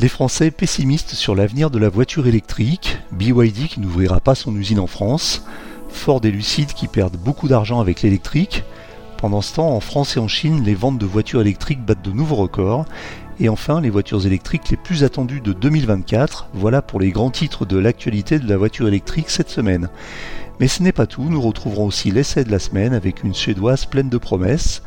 Les Français pessimistes sur l'avenir de la voiture électrique, BYD qui n'ouvrira pas son usine en France, Ford et Lucid qui perdent beaucoup d'argent avec l'électrique. Pendant ce temps, en France et en Chine, les ventes de voitures électriques battent de nouveaux records. Et enfin, les voitures électriques les plus attendues de 2024. Voilà pour les grands titres de l'actualité de la voiture électrique cette semaine. Mais ce n'est pas tout, nous retrouverons aussi l'essai de la semaine avec une suédoise pleine de promesses.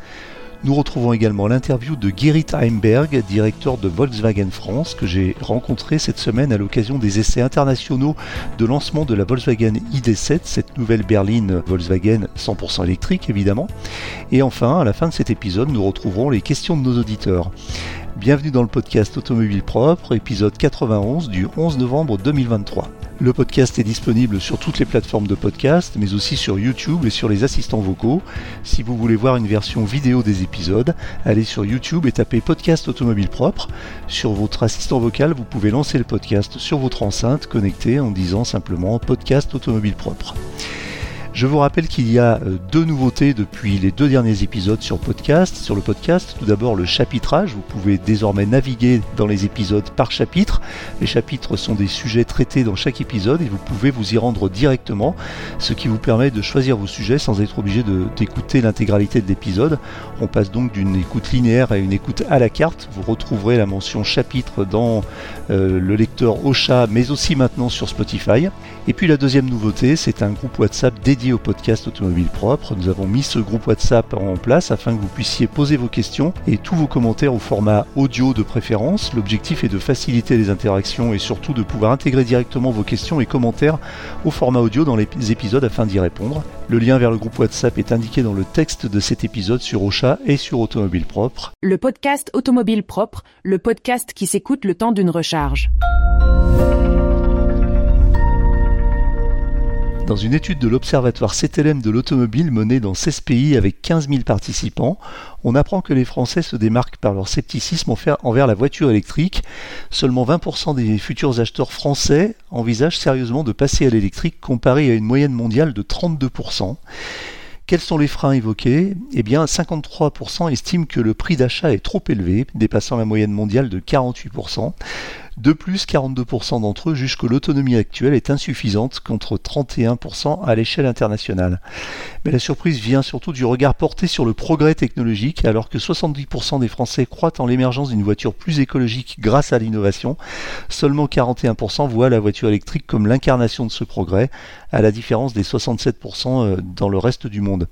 Nous retrouvons également l'interview de Gerrit Heimberg, directeur de Volkswagen France, que j'ai rencontré cette semaine à l'occasion des essais internationaux de lancement de la Volkswagen ID7, cette nouvelle berline Volkswagen 100% électrique évidemment. Et enfin, à la fin de cet épisode, nous retrouverons les questions de nos auditeurs. Bienvenue dans le podcast Automobile Propre, épisode 91 du 11 novembre 2023. Le podcast est disponible sur toutes les plateformes de podcast, mais aussi sur YouTube et sur les assistants vocaux. Si vous voulez voir une version vidéo des épisodes, allez sur YouTube et tapez Podcast Automobile Propre. Sur votre assistant vocal, vous pouvez lancer le podcast sur votre enceinte connectée en disant simplement Podcast Automobile Propre. Je vous rappelle qu'il y a euh, deux nouveautés depuis les deux derniers épisodes sur podcast. Sur le podcast, tout d'abord le chapitrage. Vous pouvez désormais naviguer dans les épisodes par chapitre. Les chapitres sont des sujets traités dans chaque épisode et vous pouvez vous y rendre directement, ce qui vous permet de choisir vos sujets sans être obligé d'écouter l'intégralité de l'épisode. On passe donc d'une écoute linéaire à une écoute à la carte. Vous retrouverez la mention chapitre dans euh, le lecteur Ocha, mais aussi maintenant sur Spotify. Et puis la deuxième nouveauté, c'est un groupe WhatsApp dédié au podcast Automobile Propre. Nous avons mis ce groupe WhatsApp en place afin que vous puissiez poser vos questions et tous vos commentaires au format audio de préférence. L'objectif est de faciliter les interactions et surtout de pouvoir intégrer directement vos questions et commentaires au format audio dans les épisodes afin d'y répondre. Le lien vers le groupe WhatsApp est indiqué dans le texte de cet épisode sur Ocha et sur Automobile Propre. Le podcast Automobile Propre, le podcast qui s'écoute le temps d'une recharge. Dans une étude de l'Observatoire CTLM de l'automobile menée dans 16 pays avec 15 000 participants, on apprend que les Français se démarquent par leur scepticisme envers la voiture électrique. Seulement 20% des futurs acheteurs français envisagent sérieusement de passer à l'électrique comparé à une moyenne mondiale de 32%. Quels sont les freins évoqués? Eh bien, 53% estiment que le prix d'achat est trop élevé, dépassant la moyenne mondiale de 48%. De plus, 42% d'entre eux jugent que l'autonomie actuelle est insuffisante contre 31% à l'échelle internationale. Mais la surprise vient surtout du regard porté sur le progrès technologique, alors que 70% des Français croient en l'émergence d'une voiture plus écologique grâce à l'innovation. Seulement 41% voient la voiture électrique comme l'incarnation de ce progrès, à la différence des 67% euh, dans le reste du monde.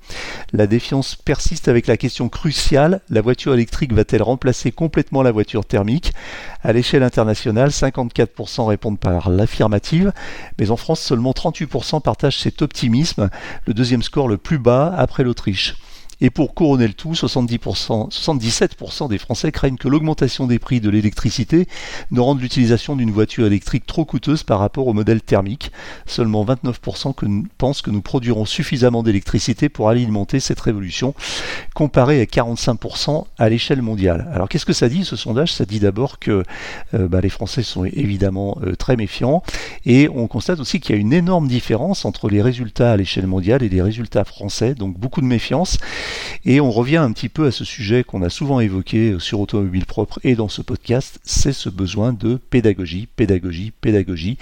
La défiance persiste avec la question cruciale, la voiture électrique va-t-elle remplacer complètement la voiture thermique? À l'échelle internationale, 54% répondent par l'affirmative, mais en France, seulement 38% partagent cet optimisme, le deuxième score le plus bas après l'Autriche. Et pour couronner le tout, 70%, 77% des Français craignent que l'augmentation des prix de l'électricité ne rende l'utilisation d'une voiture électrique trop coûteuse par rapport au modèle thermique. Seulement 29% que pensent que nous produirons suffisamment d'électricité pour alimenter cette révolution, comparé à 45% à l'échelle mondiale. Alors qu'est-ce que ça dit ce sondage? Ça dit d'abord que euh, bah, les Français sont évidemment euh, très méfiants et on constate aussi qu'il y a une énorme différence entre les résultats à l'échelle mondiale et les résultats français, donc beaucoup de méfiance. Et on revient un petit peu à ce sujet qu'on a souvent évoqué sur Automobile Propre et dans ce podcast, c'est ce besoin de pédagogie, pédagogie, pédagogie.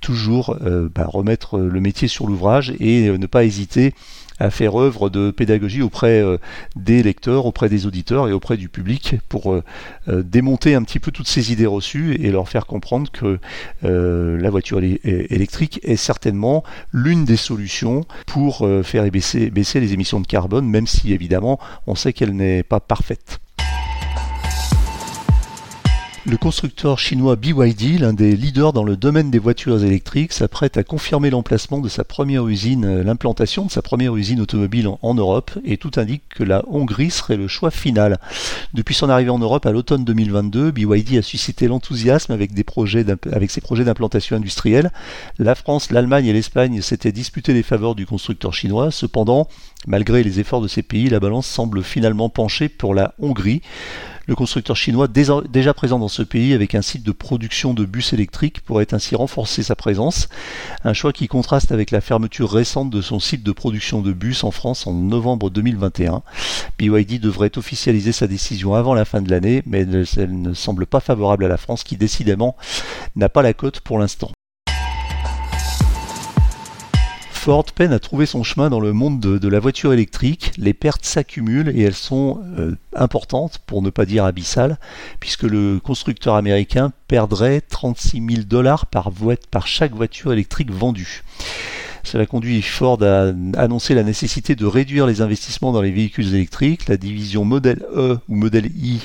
Toujours euh, bah, remettre le métier sur l'ouvrage et euh, ne pas hésiter à faire œuvre de pédagogie auprès euh, des lecteurs, auprès des auditeurs et auprès du public pour euh, euh, démonter un petit peu toutes ces idées reçues et leur faire comprendre que la voiture électrique est certainement l'une des solutions pour faire baisser, baisser les émissions de carbone, même si évidemment on sait qu'elle n'est pas parfaite. Le constructeur chinois BYD, l'un des leaders dans le domaine des voitures électriques, s'apprête à confirmer l'emplacement de sa première usine, euh, l'implantation de sa première usine automobile en, Europe, et tout indique que la Hongrie serait le choix final. Depuis son arrivée en Europe à l'automne 2022, BYD a suscité l'enthousiasme avec, ses projets d'implantation industrielle. La France, l'Allemagne et l'Espagne s'étaient disputés les faveurs du constructeur chinois. Cependant, malgré les efforts de ces pays, la balance semble finalement pencher pour la Hongrie. Le constructeur chinois, déjà présent dans ce pays avec un site de production de bus électriques, pourrait ainsi renforcer sa présence. Un choix qui contraste avec la fermeture récente de son site de production de bus en France en novembre 2021. BYD devrait officialiser sa décision avant la fin de l'année, mais elle ne semble pas favorable à la France qui décidément n'a pas la cote pour l'instant. Ford peine à trouver son chemin dans le monde de, la voiture électrique. Les pertes s'accumulent et elles sont euh, importantes, pour ne pas dire abyssales, puisque le constructeur américain perdrait 36 000 dollars par, par chaque voiture électrique vendue. Cela conduit Ford à annoncer la nécessité de réduire les investissements dans les véhicules électriques. La division modèle E ou modèle I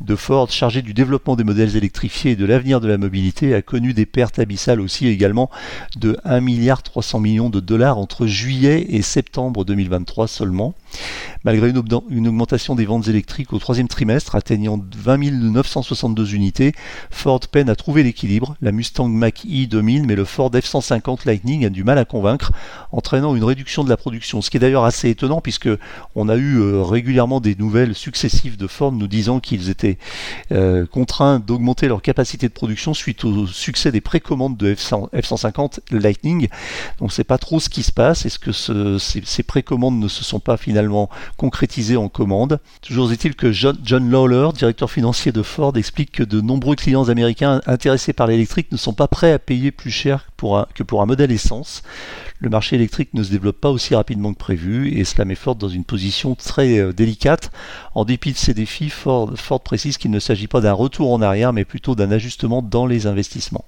de Ford, chargée du développement des modèles électrifiés et de l'avenir de la mobilité, a connu des pertes abyssales aussi également de 1 milliard 300 millions de dollars entre juillet et septembre 2023 seulement. Malgré une, augmentation des ventes électriques au troisième trimestre atteignant 20 962 unités, Ford peine à trouver l'équilibre. La Mustang Mach-E domine, mais le Ford F-150 Lightning a du mal à convaincre, entraînant une réduction de la production. Ce qui est d'ailleurs assez étonnant puisque on a eu euh, régulièrement des nouvelles successives de Ford nous disant qu'ils étaient euh, contraints d'augmenter leur capacité de production suite au succès des précommandes de F-150 Lightning. Donc c'est pas trop ce qui se passe. Est-ce que ces précommandes ne se sont pas finalement concrétisé en commande. Toujours est-il que John, Lawler, directeur financier de Ford, explique que de nombreux clients américains intéressés par l'électrique ne sont pas prêts à payer plus cher que pour un modèle essence. Le marché électrique ne se développe pas aussi rapidement que prévu et cela met Ford dans une position très euh, délicate. En dépit de ces défis, Ford précise qu'il ne s'agit pas d'un retour en arrière mais plutôt d'un ajustement dans les investissements.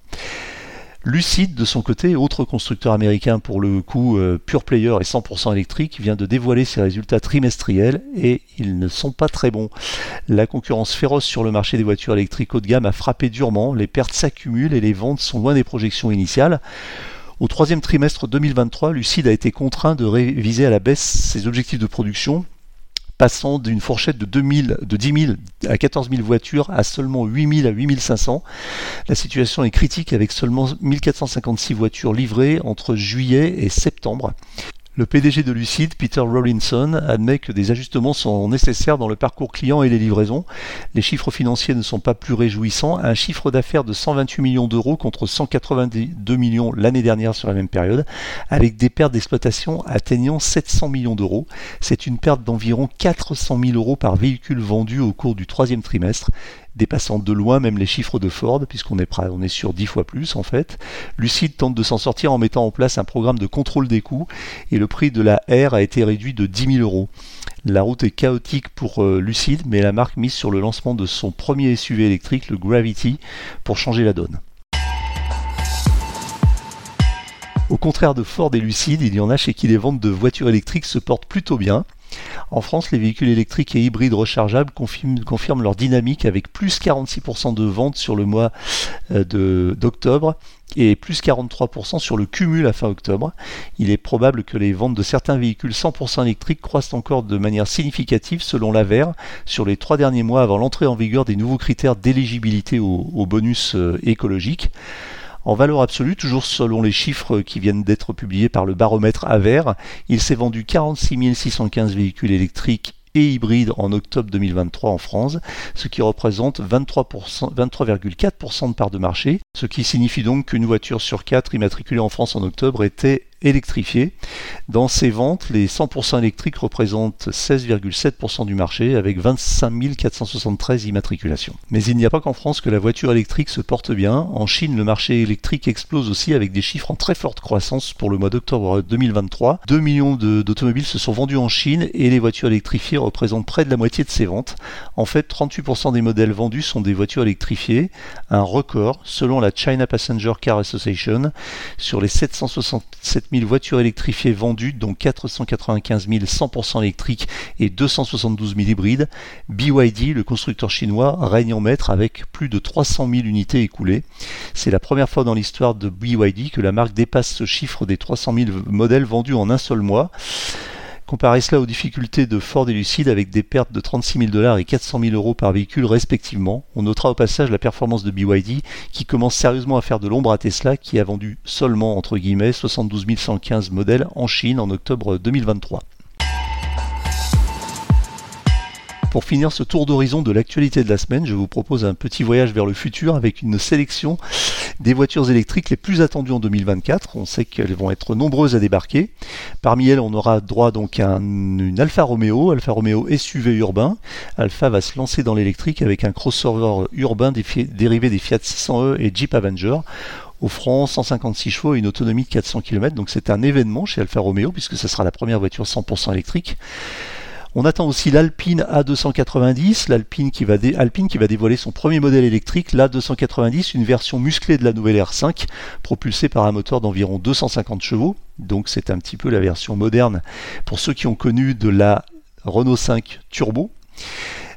Lucid, de son côté, autre constructeur américain pour le coup euh, pure player et 100% électrique, vient de dévoiler ses résultats trimestriels et ils ne sont pas très bons. La concurrence féroce sur le marché des voitures électriques haut de gamme a frappé durement, les pertes s'accumulent et les ventes sont loin des projections initiales. Au troisième trimestre 2023, Lucid a été contraint de réviser à la baisse ses objectifs de production passant d'une fourchette de, 2000, de 10 000 à 14 000 voitures à seulement 8 000 à 8 500. La situation est critique avec seulement 1456 voitures livrées entre juillet et septembre. Le PDG de Lucid, Peter Rawlinson, admet que des ajustements sont nécessaires dans le parcours client et les livraisons. Les chiffres financiers ne sont pas plus réjouissants. Un chiffre d'affaires de 128 millions d'euros contre 182 millions l'année dernière sur la même période, avec des pertes d'exploitation atteignant 700 millions d'euros. C'est une perte d'environ 400 000 euros par véhicule vendu au cours du troisième trimestre dépassant de loin même les chiffres de Ford, puisqu'on est, on est sur 10 fois plus en fait. Lucid tente de s'en sortir en mettant en place un programme de contrôle des coûts, et le prix de la R a été réduit de 10 000 euros. La route est chaotique pour euh, Lucid, mais la marque mise sur le lancement de son premier SUV électrique, le Gravity, pour changer la donne. Au contraire de Ford et Lucid, il y en a chez qui les ventes de voitures électriques se portent plutôt bien. En France, les véhicules électriques et hybrides rechargeables confirment, leur dynamique avec plus 46% de ventes sur le mois euh, d'octobre et plus 43% sur le cumul à fin octobre. Il est probable que les ventes de certains véhicules 100% électriques croissent encore de manière significative selon l'AVER sur les trois derniers mois avant l'entrée en vigueur des nouveaux critères d'éligibilité au, bonus euh, écologique. En valeur absolue, toujours selon les chiffres qui viennent d'être publiés par le baromètre AVER, il s'est vendu 46 615 véhicules électriques et hybrides en octobre 2023 en France, ce qui représente 23,4% de part de marché, ce qui signifie donc qu'une voiture sur quatre immatriculée en France en octobre était électrifiée. Dans ces ventes, les 100% électriques représentent 16,7% du marché avec 25 473 immatriculations. Mais il n'y a pas qu'en France que la voiture électrique se porte bien. En Chine, le marché électrique explose aussi avec des chiffres en très forte croissance pour le mois d'octobre 2023. 2 millions d'automobiles se sont vendus en Chine et les voitures électrifiées représentent près de la moitié de ces ventes. En fait, 38% des modèles vendus sont des voitures électrifiées, un record selon la China Passenger Car Association. Sur les 767 000 voitures électrifiées vendues, dont 495 000 100% électriques et 272 000 hybrides, BYD, le constructeur chinois, règne en maître avec plus de 300 000 unités écoulées. C'est la première fois dans l'histoire de BYD que la marque dépasse ce chiffre des 300 000 modèles vendus en un seul mois. Comparez cela aux difficultés de Ford et Lucid avec des pertes de 36 000 dollars et 400 000 euros par véhicule respectivement. On notera au passage la performance de BYD qui commence sérieusement à faire de l'ombre à Tesla qui a vendu seulement entre guillemets 72 115 modèles en Chine en octobre 2023. Pour finir ce tour d'horizon de l'actualité de la semaine, je vous propose un petit voyage vers le futur avec une sélection des voitures électriques les plus attendues en 2024. On sait qu'elles vont être nombreuses à débarquer. Parmi elles, on aura droit donc à une Alfa Romeo, Alfa Romeo SUV urbain. Alfa va se lancer dans l'électrique avec un crossover urbain dérivé des Fiat 600e et Jeep Avenger offrant 156 chevaux et une autonomie de 400 km. Donc c'est un événement chez Alfa Romeo puisque ce sera la première voiture 100% électrique. On attend aussi l'Alpine A290, l'Alpine qui, va Alpine qui va dévoiler son premier modèle électrique, l'A290, une version musclée de la nouvelle R5, propulsée par un moteur d'environ 250 chevaux. Donc c'est un petit peu la version moderne pour ceux qui ont connu de la Renault 5 Turbo.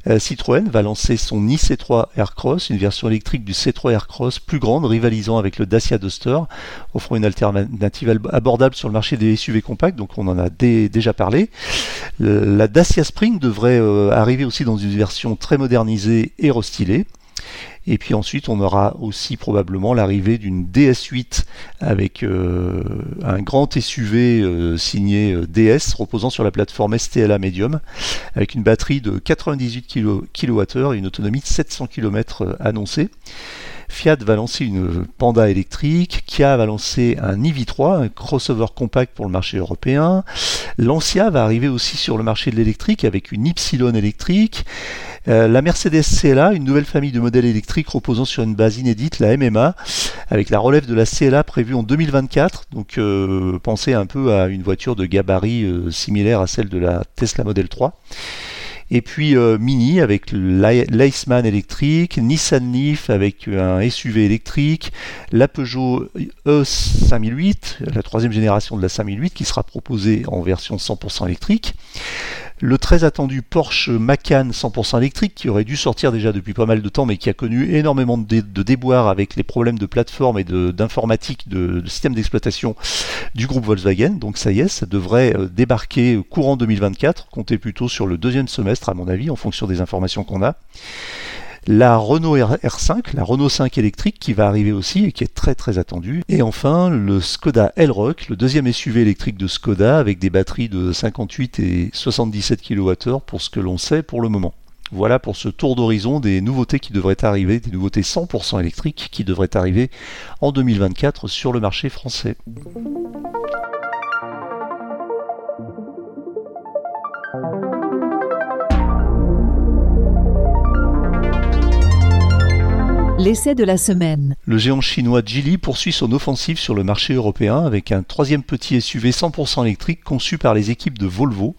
Euh, Citroën va lancer son i-C3 Aircross, une version électrique du C3 Aircross plus grande, rivalisant avec le Dacia Duster, offrant une alternative abordable sur le marché des SUV compacts, donc on en a déjà parlé. La Dacia Spring devrait euh, arriver aussi dans une version très modernisée et restylée. Et puis ensuite, on aura aussi probablement l'arrivée d'une DS8 avec euh, un grand SUV euh, signé euh, DS reposant sur la plateforme STLA Medium avec une batterie de 98 kWh et une autonomie de 700 km annoncée. Fiat va lancer une Panda électrique, Kia va lancer un IV3, un crossover compact pour le marché européen. Lancia va arriver aussi sur le marché de l'électrique avec une Y électrique. La Mercedes CLA, une nouvelle famille de modèles électriques reposant sur une base inédite, la MMA, avec la relève de la CLA prévue en 2024. Donc euh, pensez un peu à une voiture de gabarit euh, similaire à celle de la Tesla Model 3. Et puis euh, Mini avec l'Iceman électrique, Nissan Leaf avec un SUV électrique, la Peugeot E5008, la troisième génération de la 5008 qui sera proposée en version 100% électrique le très attendu Porsche Macan 100% électrique qui aurait dû sortir déjà depuis pas mal de temps mais qui a connu énormément de, déboires avec les problèmes de plateforme et d'informatique, de, de, système d'exploitation du groupe Volkswagen. Donc ça y est, ça devrait euh, débarquer courant 2024, comptez plutôt sur le deuxième semestre à mon avis en fonction des informations qu'on a la Renault R5, la Renault 5 électrique qui va arriver aussi et qui est très très attendue. Et enfin le Skoda Elrock, le deuxième SUV électrique de Skoda avec des batteries de 58 et 77 kWh pour ce que l'on sait pour le moment. Voilà pour ce tour d'horizon des nouveautés qui devraient arriver, des nouveautés 100% électriques qui devraient arriver en 2024 sur le marché français. L'essai de la semaine. Le géant chinois Geely poursuit son offensive sur le marché européen avec un troisième petit SUV 100% électrique conçu par les équipes de Volvo.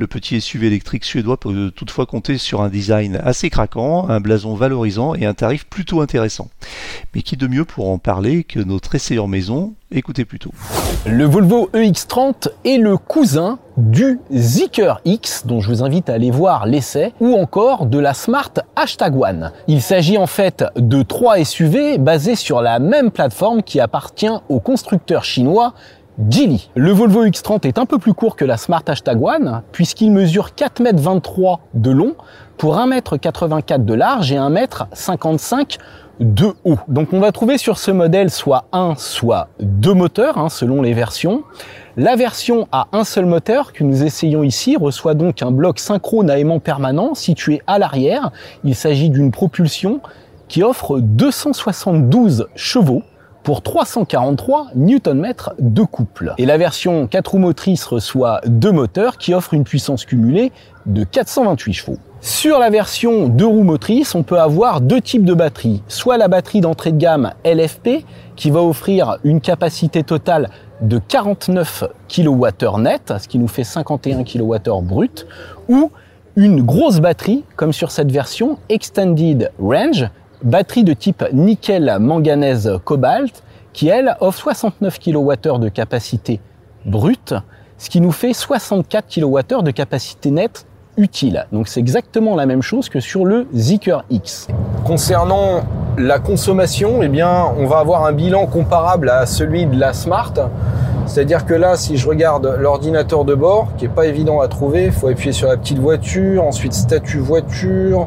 Le petit SUV électrique suédois peut toutefois compter sur un design assez craquant, un blason valorisant et un tarif plutôt intéressant. Mais qui de mieux pour en parler que notre essayeur maison? Écoutez plutôt. Le Volvo EX30 est le cousin du Zeekr X, dont je vous invite à aller voir l'essai, ou encore de la Smart Hashtag One. Il s'agit en fait de trois SUV basés sur la même plateforme qui appartient au constructeur chinois Geely. Le Volvo X30 est un peu plus court que la Smart Hashtag One, puisqu'il mesure 4,23 m de long pour 1,84 m de large et 1,55 m de haut. Donc on va trouver sur ce modèle soit un, soit deux moteurs, hein, selon les versions. La version à un seul moteur que nous essayons ici reçoit donc un bloc synchrone à aimant permanent situé à l'arrière. Il s'agit d'une propulsion qui offre 272 chevaux pour 343 Nm de couple. Et la version 4 roues motrices reçoit deux moteurs qui offrent une puissance cumulée de 428 chevaux. Sur la version 2 roues motrices, on peut avoir deux types de batteries. Soit la batterie d'entrée de gamme LFP qui va offrir une capacité totale de 49 kWh net, ce qui nous fait 51 kWh brut, ou une grosse batterie, comme sur cette version Extended Range, batterie de type nickel manganèse cobalt qui elle offre 69 kWh de capacité brute, ce qui nous fait 64 kWh de capacité nette utile. Donc c'est exactement la même chose que sur le Zeekr X. Concernant la consommation, eh bien, on va avoir un bilan comparable à celui de la Smart. C'est-à-dire que là, si je regarde l'ordinateur de bord, qui est pas évident à trouver, il faut appuyer sur la petite voiture, ensuite statut voiture,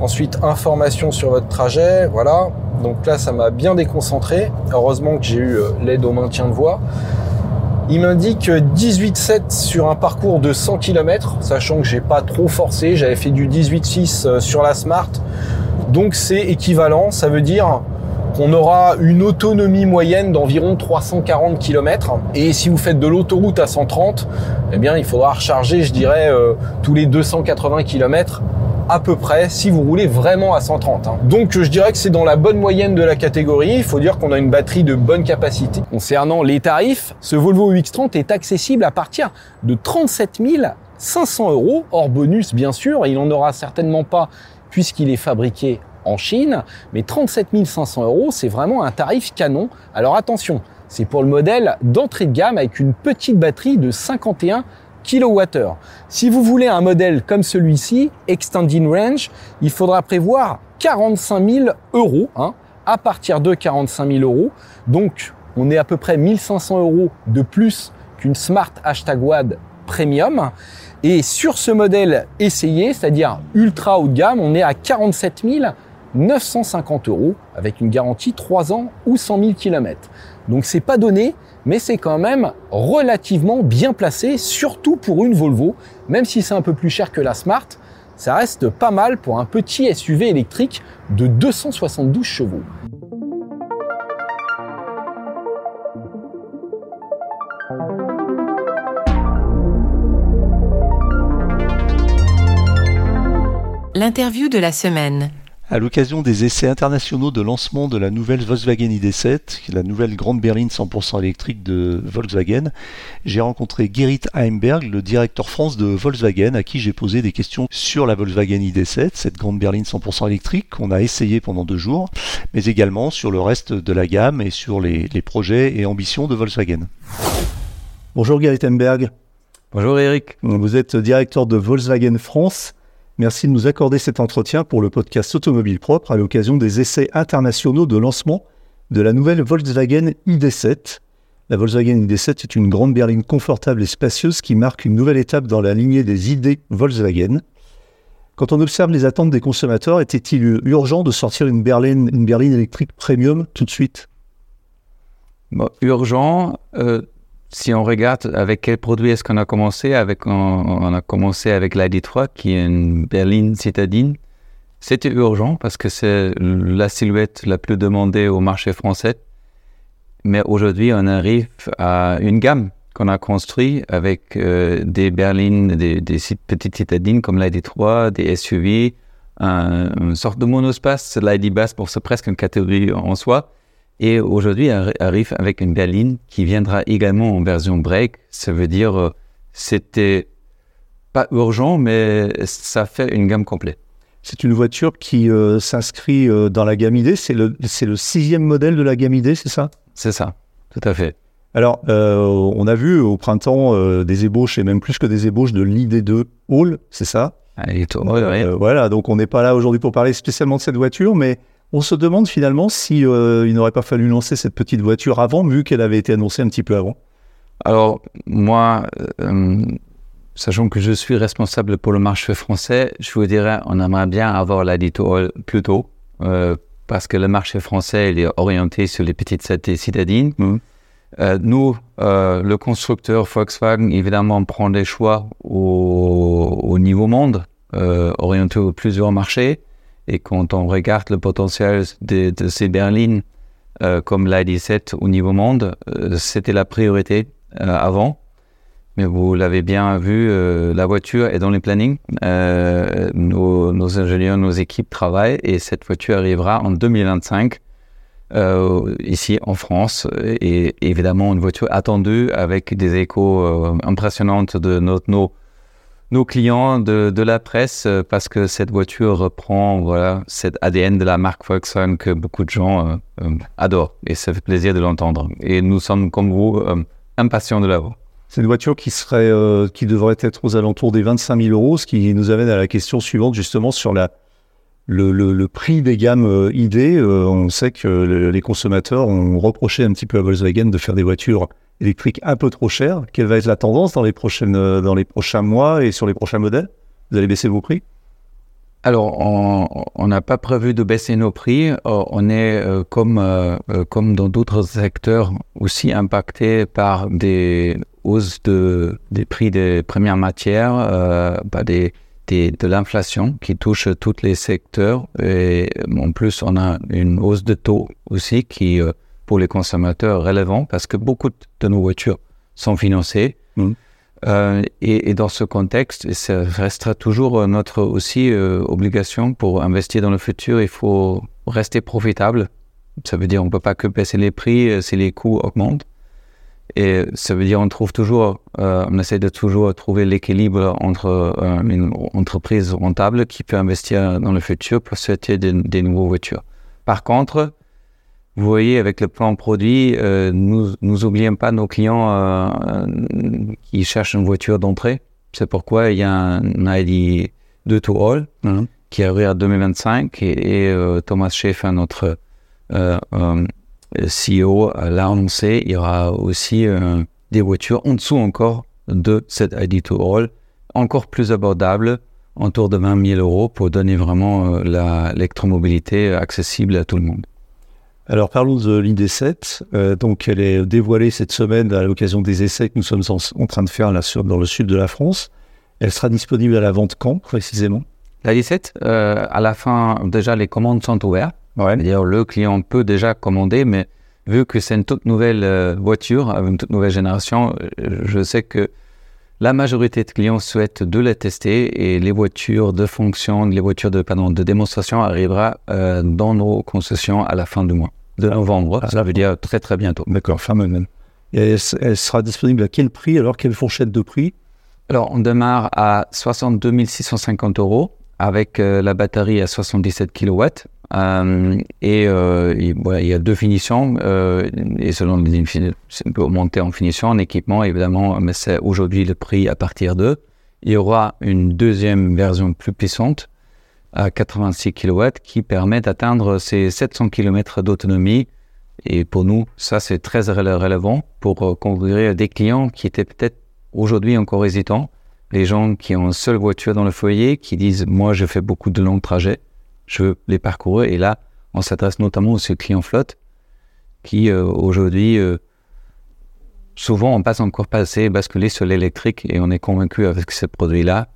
Ensuite, information sur votre trajet, voilà. Donc là, ça m'a bien déconcentré. Heureusement que j'ai eu euh, l'aide au maintien de voie. Il m'indique 18,7 sur un parcours de 100 km, sachant que j'ai pas trop forcé, j'avais fait du 18,6 euh, sur la Smart. Donc c'est équivalent, ça veut dire qu'on aura une autonomie moyenne d'environ 340 km. Et si vous faites de l'autoroute à 130, eh bien il faudra recharger, je dirais, euh, tous les 280 km à peu près si vous roulez vraiment à 130. Hein. Donc je dirais que c'est dans la bonne moyenne de la catégorie. Il faut dire qu'on a une batterie de bonne capacité. Concernant les tarifs, ce Volvo UX30 est accessible à partir de 37 500 euros, hors bonus bien sûr. Il n'en aura certainement pas puisqu'il est fabriqué en Chine. Mais 37 500 euros, c'est vraiment un tarif canon. Alors attention, c'est pour le modèle d'entrée de gamme avec une petite batterie de 51 kWh. Si vous voulez un modèle comme celui-ci, Extending Range, il faudra prévoir 45 000 euros, hein, à partir de 45 000 euros. Donc, on est à peu près 1500 euros de plus qu'une Smart Hashtag WAD Premium. Et sur ce modèle essayé, c'est-à-dire ultra haut de gamme, on est à 47 950 euros avec une garantie 3 ans ou 100 000 km. Donc c'est pas donné, mais c'est quand même relativement bien placé, surtout pour une Volvo, même si c'est un peu plus cher que la Smart, ça reste pas mal pour un petit SUV électrique de 272 chevaux. L'interview de la semaine. À l'occasion des essais internationaux de lancement de la nouvelle Volkswagen ID7, la nouvelle grande berline 100% électrique de Volkswagen, j'ai rencontré Gerrit Heimberg, le directeur France de Volkswagen, à qui j'ai posé des questions sur la Volkswagen ID7, cette grande berline 100% électrique qu'on a essayé pendant deux jours, mais également sur le reste de la gamme et sur les, les projets et ambitions de Volkswagen. Bonjour Gerrit Heimberg. Bonjour Eric. Vous êtes directeur de Volkswagen France. Merci de nous accorder cet entretien pour le podcast Automobile Propre à l'occasion des essais internationaux de lancement de la nouvelle Volkswagen ID7. La Volkswagen ID7 est une grande berline confortable et spacieuse qui marque une nouvelle étape dans la lignée des idées Volkswagen. Quand on observe les attentes des consommateurs, était-il urgent de sortir une berline, une berline électrique premium tout de suite? Urgent, euh, si on regarde avec quel produit est-ce qu'on a commencé, on, a commencé avec l'ID3 qui est une berline citadine. C'était urgent parce que c'est la silhouette la plus demandée au marché français. Mais aujourd'hui, on arrive à une gamme qu'on a construite avec euh, des berlines, des, petites citadines comme l'ID3, des SUV, une sorte de monospace, l'ID Bass pour c'est presque une catégorie en soi. Et aujourd'hui, arrive avec une berline qui viendra également en version break. Ça veut dire, euh, c'était pas urgent, mais ça fait une gamme complète. C'est une voiture qui euh, s'inscrit euh, dans la gamme ID. C'est le, sixième modèle de la gamme ID, c'est ça? C'est ça, tout à fait. Alors, on a vu au printemps des ébauches, et même plus que des ébauches, de l'ID2 Hall, c'est ça? Allez, toi, Voilà, donc on n'est pas là aujourd'hui pour parler spécialement de cette voiture, mais on se demande finalement si euh, il n'aurait pas fallu lancer cette petite voiture avant, vu qu'elle avait été annoncée un petit peu avant. Alors moi, euh, sachant que je suis responsable pour le marché français, je vous dirais, on aimerait bien avoir l'éditorial plus tôt, euh, parce que le marché français il est orienté sur les petites citadines. Mmh. nous, le constructeur Volkswagen, évidemment, prend des choix au, au niveau monde, orienté aux plusieurs marchés. Et quand on regarde le potentiel de, ces berlines euh, comme l'ID7 au niveau monde, euh, c'était la priorité euh, avant. Mais vous l'avez bien vu, la voiture est dans les plannings. Nos, nos, ingénieurs, nos équipes travaillent et cette voiture arrivera en 2025 ici en France. Et évidemment, une voiture attendue avec des échos impressionnantes de notre, nos nos clients de, la presse euh, parce que cette voiture reprend voilà cet ADN de la marque Volkswagen que beaucoup de gens euh, euh, adorent et ça fait plaisir de l'entendre et nous sommes comme vous impatients de la voir. C'est une voiture qui serait qui devrait être aux alentours des 25 000 euros, ce qui nous amène à la question suivante justement sur la le, le, le prix des gammes ID. on sait que les consommateurs ont reproché un petit peu à Volkswagen de faire des voitures électrique un peu trop cher. Quelle va être la tendance dans les, prochaines, euh, dans les prochains mois et sur les prochains modèles? Vous allez baisser vos prix? Alors, on n'a pas prévu de baisser nos prix. On est, comme, comme dans d'autres secteurs, aussi impacté par des hausses de, des prix des premières matières, bah, des, des, de l'inflation qui touche tous les secteurs. Et en plus, on a une hausse de taux aussi qui, pour les consommateurs, relevant parce que beaucoup de nos voitures sont financées. Mmh. Euh, et, et, dans ce contexte, ça restera toujours notre aussi euh, obligation pour investir dans le futur. Il faut rester profitable. Ça veut dire on ne peut pas que baisser les prix euh, si les coûts augmentent. Et ça veut dire on trouve toujours, euh, on essaie de toujours trouver l'équilibre entre euh, une entreprise rentable qui peut investir dans le futur pour acheter des, des nouvelles voitures. Par contre, vous voyez, avec le plan produit, euh, nous n'oublions pas nos clients euh, qui cherchent une voiture d'entrée. C'est pourquoi il y a un ID 2 to All mhm. qui arrive en 2025 et, euh, Thomas Schaeffer, notre CEO, l'a annoncé. Il y aura aussi des voitures en dessous encore de cette ID 2 All, encore plus abordable, autour de 20 000 euros pour donner vraiment l'électromobilité accessible à tout le monde. Alors parlons de l'ID7. Euh, donc elle est dévoilée cette semaine à l'occasion des essais que nous sommes en, train de faire là sur, dans le sud de la France. Elle sera disponible à la vente quand précisément? La 17, euh, à la fin, déjà les commandes sont ouvertes. Ouais. C'est-à-dire le client peut déjà commander, mais vu que c'est une toute nouvelle euh, voiture, une toute nouvelle génération, je sais que la majorité de clients souhaitent de la tester et les voitures de fonction, les voitures de, pardon, de démonstration arrivera euh, dans nos concessions à la fin du mois de novembre. Ah, ça veut dire très très bientôt. D'accord, fin même. Et elle, sera disponible à quel prix Alors, quelle fourchette de prix? Alors, on démarre à 62 650 euros avec euh, la batterie à 77 kW. Euh, et euh, il, il, y a deux finitions, et selon les on peut monter en finition, en équipement évidemment, mais c'est aujourd'hui le prix à partir de. Il y aura une deuxième version plus puissante à 86 kW qui permet d'atteindre ces 700 km d'autonomie. Et pour nous, ça c'est très relevant pour euh, conquérir des clients qui étaient peut-être aujourd'hui encore hésitants. Les gens qui ont une seule voiture dans le foyer, qui disent moi je fais beaucoup de longs trajets, je veux les parcourir. Et là, on s'adresse notamment aux clients flotte qui euh, aujourd'hui euh, souvent on passe encore pas assez basculer sur l'électrique et on est convaincu avec ce produit-là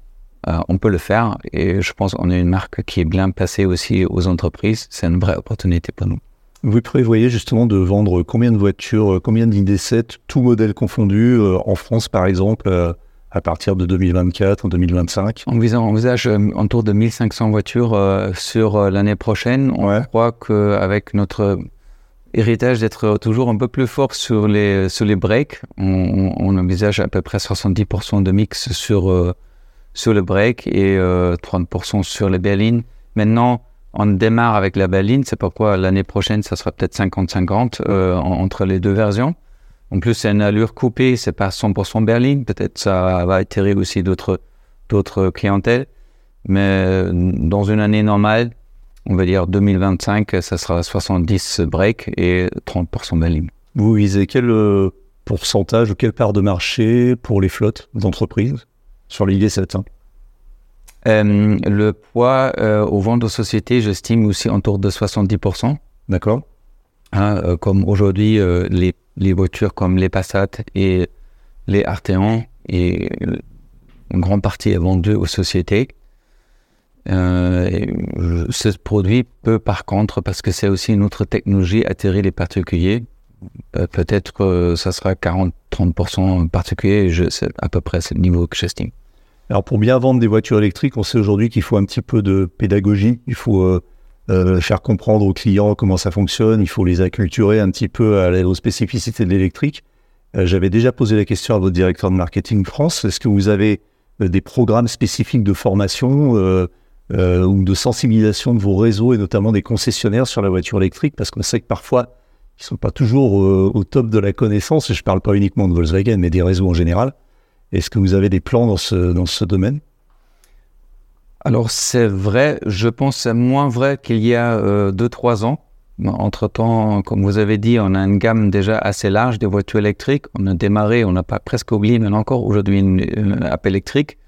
euh, on peut le faire et je pense qu'on est une marque qui est bien placée aussi aux entreprises. C'est une vraie opportunité pour nous. Vous prévoyez justement de vendre combien de voitures, euh, combien d'ID7, tout modèle confondu, euh, en France par exemple, à partir de 2024, en 2025 On envisage autour de 1500 voitures sur l'année prochaine. On croit qu'avec notre héritage d'être toujours un peu plus fort sur les, sur les breaks, on, on envisage à peu près 70% de mix sur sur le break et 30% euh, sur les berlines. Maintenant, on démarre avec la berline, c'est pourquoi l'année prochaine, ça sera peut-être 50-50 euh, entre les deux versions. En plus, c'est une allure coupée, c'est pas 100% berline. Peut-être ça va atterrir aussi d'autres d'autres clientèles. Mais euh, dans une année normale, on va dire 2025, ça sera 70 break et 30% berline. Vous visez quel pourcentage ou quelle part de marché pour les flottes d'entreprises? Sur l'idée 7 hein. euh, Le poids euh, aux ventes aux sociétés, j'estime aussi autour de 70%. D'accord. Hein, euh, comme aujourd'hui, euh, les, les, voitures comme les Passat et les Arteon, et une grande partie est vendue aux sociétés. ce produit peut par contre, parce que c'est aussi une autre technologie, attirer les particuliers. Peut-être que ça sera 40-30% particulier, c'est à peu près ce niveau que j'estime. Alors pour bien vendre des voitures électriques, on sait aujourd'hui qu'il faut un petit peu de pédagogie, il faut euh, euh, faire comprendre aux clients comment ça fonctionne, il faut les acculturer un petit peu à, aux spécificités de l'électrique. Euh, j'avais déjà posé la question à votre directeur de marketing France, est-ce que vous avez des programmes spécifiques de formation ou de sensibilisation de vos réseaux et notamment des concessionnaires sur la voiture électrique? Parce qu'on sait que parfois, ils ne sont pas toujours au top de la connaissance, et je ne parle pas uniquement de Volkswagen, mais des réseaux en général. Est-ce que vous avez des plans dans ce, dans ce domaine? Alors c'est vrai, je pense c'est moins vrai qu'il y a 2-3 euh, ans. Entre-temps, comme vous avez dit, on a une gamme déjà assez large de voitures électriques. On a démarré, on n'a pas presque oublié, mais encore aujourd'hui une, app électrique.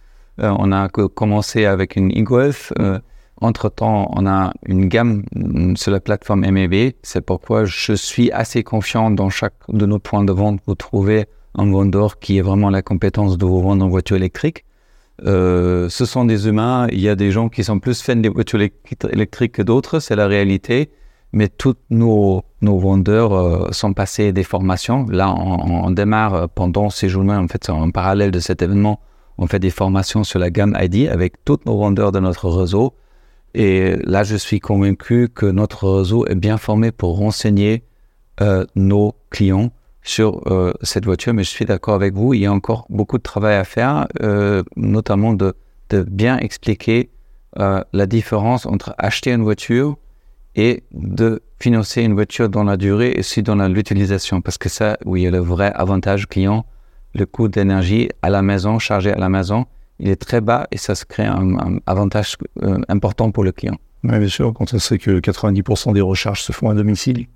Euh, on a commencé avec une e-Golf. Euh, Entre-temps, on a une gamme mm, sur la plateforme MEB. C'est pourquoi je suis assez confiant dans chaque de nos points de vente. Vous trouvez un vendeur qui a vraiment la compétence de vous vendre en voiture électrique. Euh, ce sont des humains. Il y a des gens qui sont plus fans des voitures électriques que d'autres. C'est la réalité. Mais tous nos, nos vendeurs euh, sont passés des formations. Là, on, démarre euh, pendant ces journées. En fait, en parallèle de cet événement, on fait des formations sur la gamme ID avec tous nos vendeurs de notre réseau et là, je suis convaincu que notre réseau est bien formé pour renseigner nos clients sur euh, cette voiture. Mais je suis d'accord avec vous, il y a encore beaucoup de travail à faire, euh, notamment de, bien expliquer euh, la différence entre acheter une voiture et de financer une voiture dans la durée et aussi dans l'utilisation. Parce que ça, oui, il le vrai avantage client, le coût d'énergie à la maison, chargé à la maison il est très bas et ça se crée un, un avantage important pour le client. Oui, bien sûr, quand on sait que 90% des recharges se font à domicile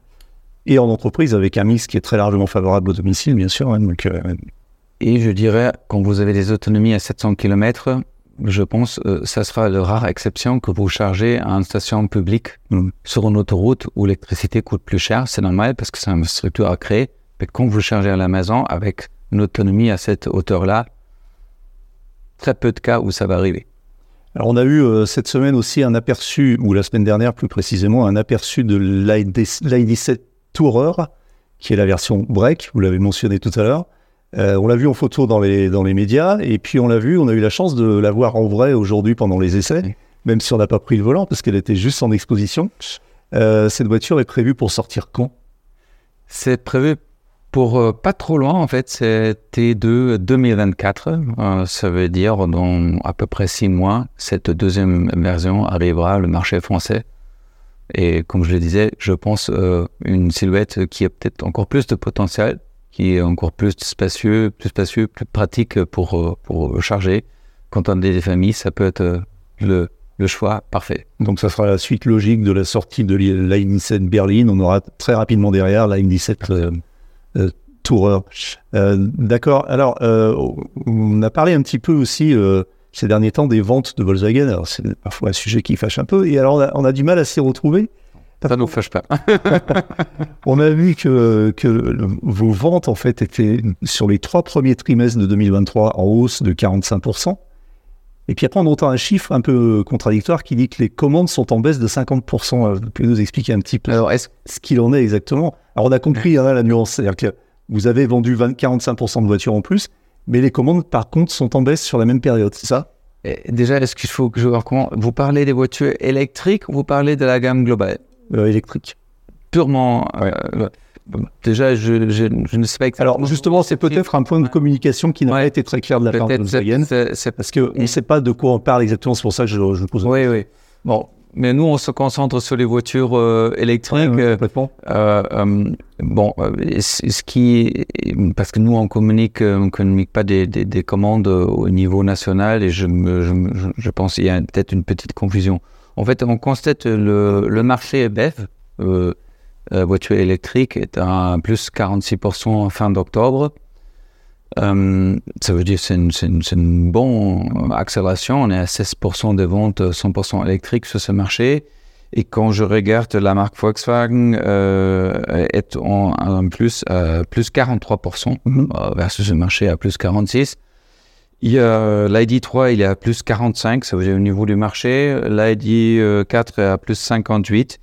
et en entreprise avec un mix qui est très largement favorable au domicile, bien sûr. Hein, donc, euh... Et je dirais, quand vous avez des autonomies à 700 km, je pense euh, ça sera la rare exception que vous chargez à une station publique Mm. sur une autoroute où l'électricité coûte plus cher. C'est normal parce que c'est une structure à créer. Mais quand vous chargez à la maison avec une autonomie à cette hauteur-là, très peu de cas où ça va arriver. Alors on a eu euh, cette semaine aussi un aperçu, ou la semaine dernière plus précisément, un aperçu de l'i17 Tourer, qui est la version break, vous l'avez mentionné tout à l'heure. Euh, on l'a vu en photo dans les, dans les médias, et puis on l'a vu, on a eu la chance de la voir en vrai aujourd'hui pendant les essais, même si on n'a pas pris le volant, parce qu'elle était juste en exposition. Euh, cette voiture est prévue pour sortir quand? C'est prévu pour euh, pas trop loin, en fait, c'était de 2024. Euh, ça veut dire dans à peu près six mois, cette deuxième version arrivera le marché français. Et comme je le disais, je pense euh, une silhouette qui a peut-être encore plus de potentiel, qui est encore plus spacieux, plus spacieux, plus pratique pour, euh, pour charger. Quand on a des familles, ça peut être euh, le, le choix parfait. Donc ça sera la suite logique de la sortie de l'i17 Berlin. On aura très rapidement derrière l'i17 euh, euh, Tourer. Euh, D'accord. Alors, on a parlé un petit peu aussi ces derniers temps des ventes de Volkswagen. Alors, c'est parfois un sujet qui fâche un peu. Et alors, on a, on a du mal à s'y retrouver. Ça nous fâche pas. On a vu que, que le- vos ventes, en fait, étaient sur les trois premiers trimestres de 2023 en hausse de 45%. Et puis après, on entend un chiffre un peu contradictoire qui dit que les commandes sont en baisse de 50%. Alors, Vous pouvez nous expliquer un petit peu Alors, est-ce ce qu'il en est exactement? Alors, on a compris hein, la nuance. C'est-à-dire que vous avez vendu 20, 45% de voitures en plus, mais les commandes, par contre, sont en baisse sur la même période, c'est ça? Déjà, est-ce qu'il faut que je comment? Vous parlez des voitures électriques ou vous parlez de la gamme globale? Euh, électrique. Purement. euh, euh, déjà, je, je, je ne sais pas exactement. Alors, justement, c'est peut-être un point de communication qui n'a pas été très clair de la part de Volkswagen. c'est- c'est Parce qu'on ne sait pas de quoi on parle exactement, c'est pour ça que je, je pose Oui, oui. Bon, mais nous, on se concentre sur les voitures euh, électriques. Ouais, ouais, euh, euh, bon, ce qui, parce que nous, on communique, on communique pas des, des, des commandes au niveau national et je, me, je, je, pense qu'il y a peut-être une petite confusion. En fait, on constate le, le marché BEV, euh, voiture électrique, est à plus 46% en fin d'octobre. Euh, ça veut dire que c'est une, une, une bonne accélération. On est à 16% de ventes 100% électriques sur ce marché. Et quand je regarde la marque Volkswagen euh, est en, en plus euh, plus 43% Mhm. euh, versus le marché à plus 46. Il y a l'ID3, il est à plus 45%, ça veut dire au niveau du marché. L'ID4 est à plus 58.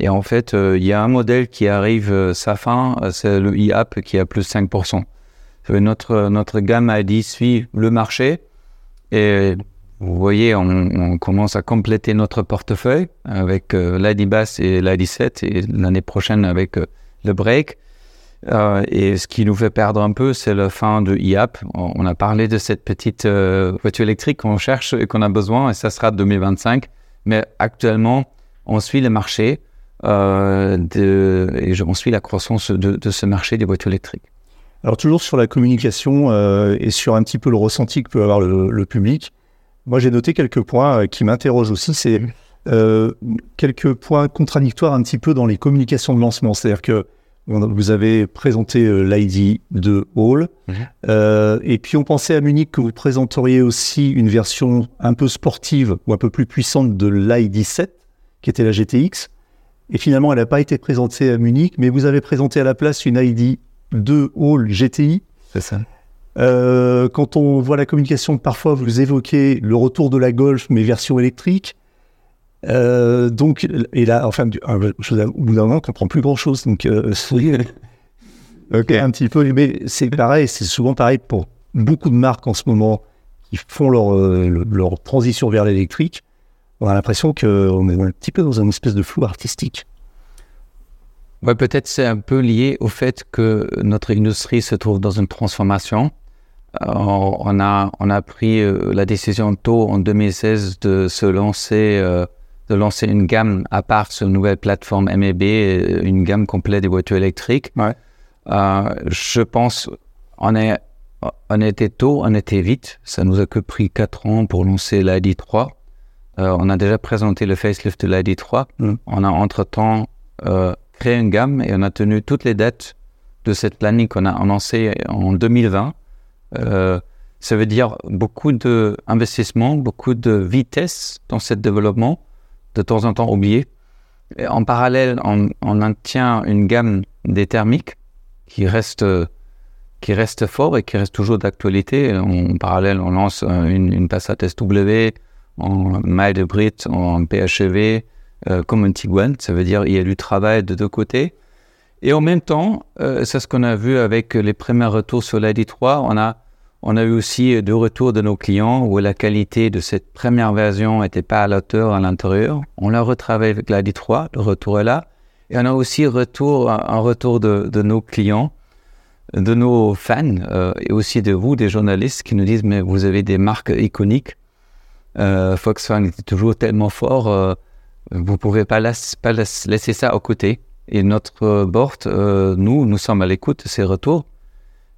Et en fait, euh, il y a un modèle qui arrive euh, sa fin, euh, c'est le e-app qui est à plus 5%. Dire notre, gamme ID suit le marché. Et vous voyez, on, commence à compléter notre portefeuille avec euh, l'ID basse et l'ID 7 et l'année prochaine avec euh, le break. Euh, et ce qui nous fait perdre un peu, c'est la fin de IAP. On, a parlé de cette petite euh, voiture électrique qu'on cherche et qu'on a besoin, et ça sera 2025. Mais actuellement, on suit le marché euh, et on suit la croissance de ce marché des voitures électriques. Alors toujours sur la communication euh, et sur un petit peu le ressenti que peut avoir le, le public, moi j'ai noté quelques points euh, qui m'interrogent aussi. C'est euh, quelques points contradictoires un petit peu dans les communications de lancement. C'est-à-dire que vous avez présenté l'ID de Hall. Mhm. et puis on pensait à Munich que vous présenteriez aussi une version un peu sportive ou un peu plus puissante de l'ID7, qui était la GTX. Et finalement, elle n'a pas été présentée à Munich, mais vous avez présenté à la place une ID 2 Hall GTI. C'est ça. Euh, quand on voit la communication, parfois vous évoquez le retour de la Golf, mais version électrique. Euh, donc, et là, enfin, du- au bout d'un moment, on comprend plus grand chose. Donc, euh, ok, un petit peu, mais c'est pareil, c'est souvent pareil pour beaucoup de marques en ce moment qui font leur, euh, leur transition vers l'électrique. On a l'impression qu'on est un petit peu dans une espèce de flou artistique. Ouais, peut-être c'est un peu lié au fait que notre industrie se trouve dans une transformation. Euh, on a on a pris euh, la décision tôt en 2016 de se lancer euh, de lancer une gamme à part sur une nouvelle plateforme MEB, euh, une gamme complète des voitures électriques. Ouais. Euh, je pense on est on était tôt, on était vite. Ça nous a que pris quatre ans pour lancer l'ID3. Euh, on a déjà présenté le facelift de l'ID3. Mm. On a entre-temps euh, créé une gamme et on a tenu toutes les dates de cette planning qu'on a annoncée en 2020. Euh, ça veut dire beaucoup d'investissement, beaucoup de vitesse dans ce développement, de temps en temps oublié. En parallèle, on, on maintient une gamme des thermiques qui reste, qui reste fort et qui reste toujours d'actualité. En parallèle, on lance une, une Passat SW en mild hybrid, en PHEV, euh, comme un Tiguan. Ça veut dire qu'il y a du travail de deux côtés. Et en même temps, euh, c'est ce qu'on a vu avec les premiers retours sur l'ID3. On a, on a eu aussi deux retours de nos clients où la qualité de cette première version n'était pas à la hauteur à l'intérieur. On l'a retravaillé avec l'ID3, le retour est là. Et on a aussi retour, un retour de, de nos clients, de nos fans euh, et aussi de vous, des journalistes, qui nous disent Mais vous avez des marques iconiques. Euh, Volkswagen était toujours tellement fort, euh, vous ne pouvez pas, laisser, pas laisser ça à côté. Et notre euh, board, euh, nous, nous sommes à l'écoute de ces retours.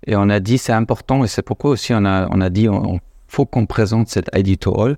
Et on a dit c'est important et c'est pourquoi aussi on a, on a dit on, faut qu'on présente cette ID to All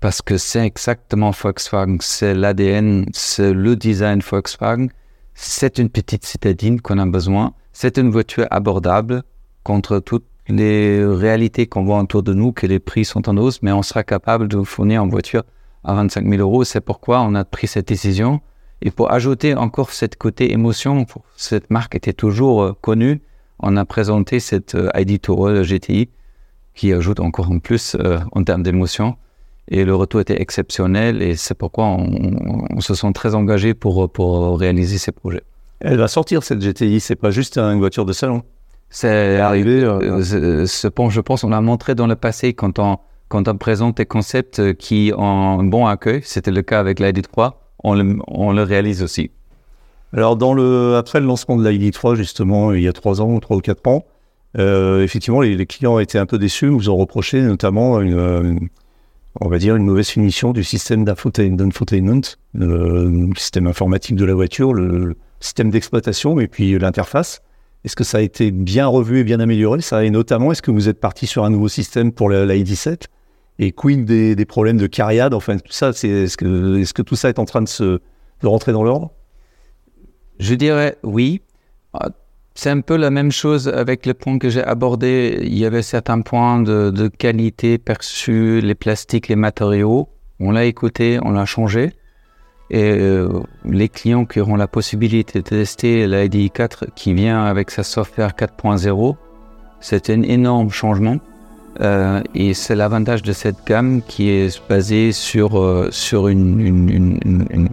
parce que c'est exactement Volkswagen, c'est l'ADN, c'est le design Volkswagen. C'est une petite citadine qu'on a besoin. C'est une voiture abordable contre toutes les réalités qu'on voit autour de nous, que les prix sont en hausse, mais on sera capable de fournir une voiture à 25 000 euros. C'est pourquoi on a pris cette décision. Et pour ajouter encore cette côté émotion, cette marque était toujours euh, connue, on a présenté cette euh, ID Toro GTI qui ajoute encore en plus euh, en termes d'émotion. Et le retour était exceptionnel et c'est pourquoi on, se sent très engagé pour, pour réaliser ces projets. Elle va sortir cette GTI, c'est pas juste une voiture de salon. C'est arrivé, euh, euh, je pense, on l'a montré dans le passé quand on, quand on présente des concepts euh, qui ont un bon accueil. C'était le cas avec l'ID3. On le, réalise aussi. Alors, après le lancement de la ID3, justement, il y a trois ans, trois ou quatre ans, euh, effectivement, les, les clients étaient un peu déçus, vous en reprochez notamment une, euh, on va dire, une mauvaise finition du système d'infotain- d'infotainment, euh, le système informatique de la voiture, le, système d'exploitation et puis l'interface. Est-ce que ça a été bien revu et bien amélioré? Ça Et notamment, est-ce que vous êtes parti sur un nouveau système pour la, la ID7 Et quid des, problèmes de cariade Enfin, tout ça, est-ce, que, tout ça est en train de se rentrer dans l'ordre? Je dirais oui. Euh, C'est un peu la même chose avec les points que j'ai abordés. Il y avait certains points de, qualité perçus, les plastiques, les matériaux. On l'a écouté, on l'a changé. Et euh, les clients qui auront la possibilité de tester l'IDI 4 qui vient avec sa software 4.0, c'est un énorme changement. Euh, et c'est l'avantage de cette gamme qui est basée sur, euh, sur une, une,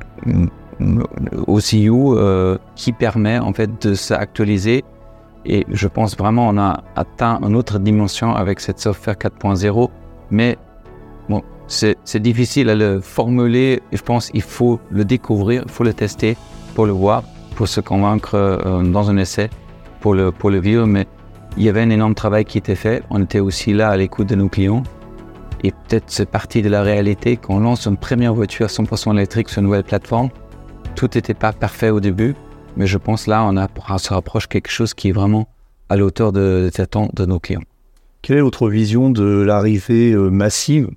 OCU euh, qui permet en fait de s'actualiser. Et je pense vraiment on a atteint une autre dimension avec cette software 4.0. Mais bon, c'est difficile à le formuler. Je pense qu'il faut le découvrir, il faut le tester pour le voir, pour se convaincre dans un essai, pour le, pour le vivre. Mais il y avait un énorme travail qui était fait. On était aussi là à l'écoute de nos clients. Et peut-être c'est partie de la réalité qu'on lance une première voiture 100% électrique sur une nouvelle plateforme. Tout n'était pas parfait au début, mais je pense là on, se rapproche quelque chose qui est vraiment à la hauteur de- des attentes de nos clients. Quelle est votre vision de l'arrivée euh, massive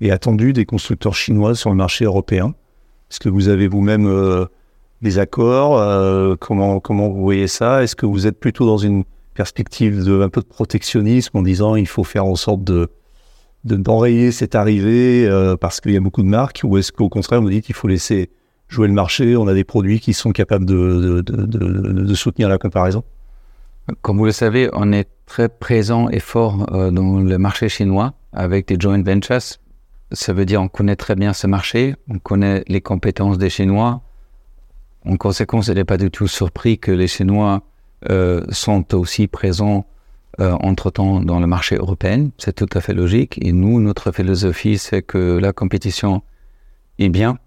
et attendue des constructeurs chinois sur le marché européen? Est-ce que vous avez vous-même euh, des accords Comment comment vous voyez ça? Est-ce que vous êtes plutôt dans une perspective de un peu de protectionnisme en disant il faut faire en sorte de d'enrayer cette arrivée parce qu'il y a beaucoup de marques ou est-ce qu'au contraire vous dites qu'il faut laisser jouer le marché On a des produits qui sont capables de, de, soutenir la comparaison? Comme vous le savez, on est très présent et fort euh, dans le marché chinois avec des joint ventures. Ça veut dire qu'on connaît très bien ce marché, on connaît les compétences des Chinois. En conséquence, il n'est pas du tout surpris que les Chinois euh, sont aussi présents euh, entre-temps dans le marché européen. C'est tout à fait logique. Et nous, notre philosophie, c'est que la compétition est bien.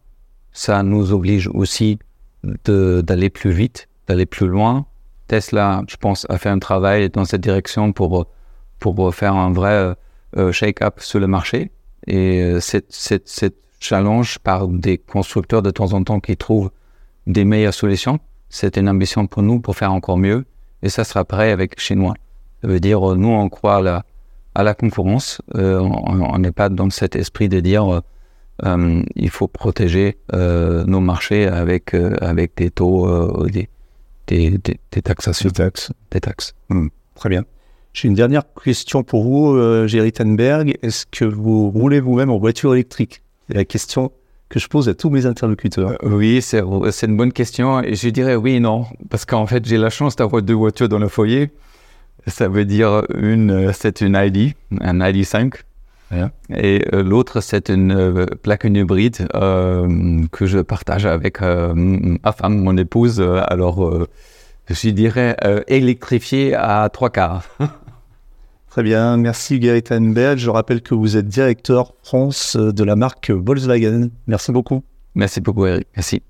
Ça nous oblige aussi d'aller plus vite, d'aller plus loin, Tesla, je pense, a fait un travail dans cette direction pour, pour faire un vrai euh, shake-up sur le marché. Et euh, cette, challenge par des constructeurs de temps en temps qui trouvent des meilleures solutions, c'est une ambition pour nous pour faire encore mieux. Et ça sera pareil avec Chinois. Ça veut dire, nous, on croit à la, à la concurrence. Euh, on n'est pas dans cet esprit de dire il faut protéger nos marchés avec, avec des taux, des, des, taxations. Des taxes. Des taxes. Hmm, très bien. J'ai une dernière question pour vous, euh, Jerry Tenberg. Est-ce que vous roulez vous-même en voiture électrique? C'est la question que je pose à tous mes interlocuteurs. Euh, oui, c'est une bonne question. Et je dirais oui et non. Parce qu'en fait, j'ai la chance d'avoir deux voitures dans le foyer. Ça veut dire une, c'est une ID, un ID5. Et euh, l'autre, c'est une euh, plug-in hybride que je partage avec ma femme, mon épouse. alors, je dirais électrifié à trois quarts. Très bien, merci Gary Tannenberg. Je rappelle que vous êtes directeur France de la marque Volkswagen. Merci beaucoup. Merci beaucoup Eric. Merci.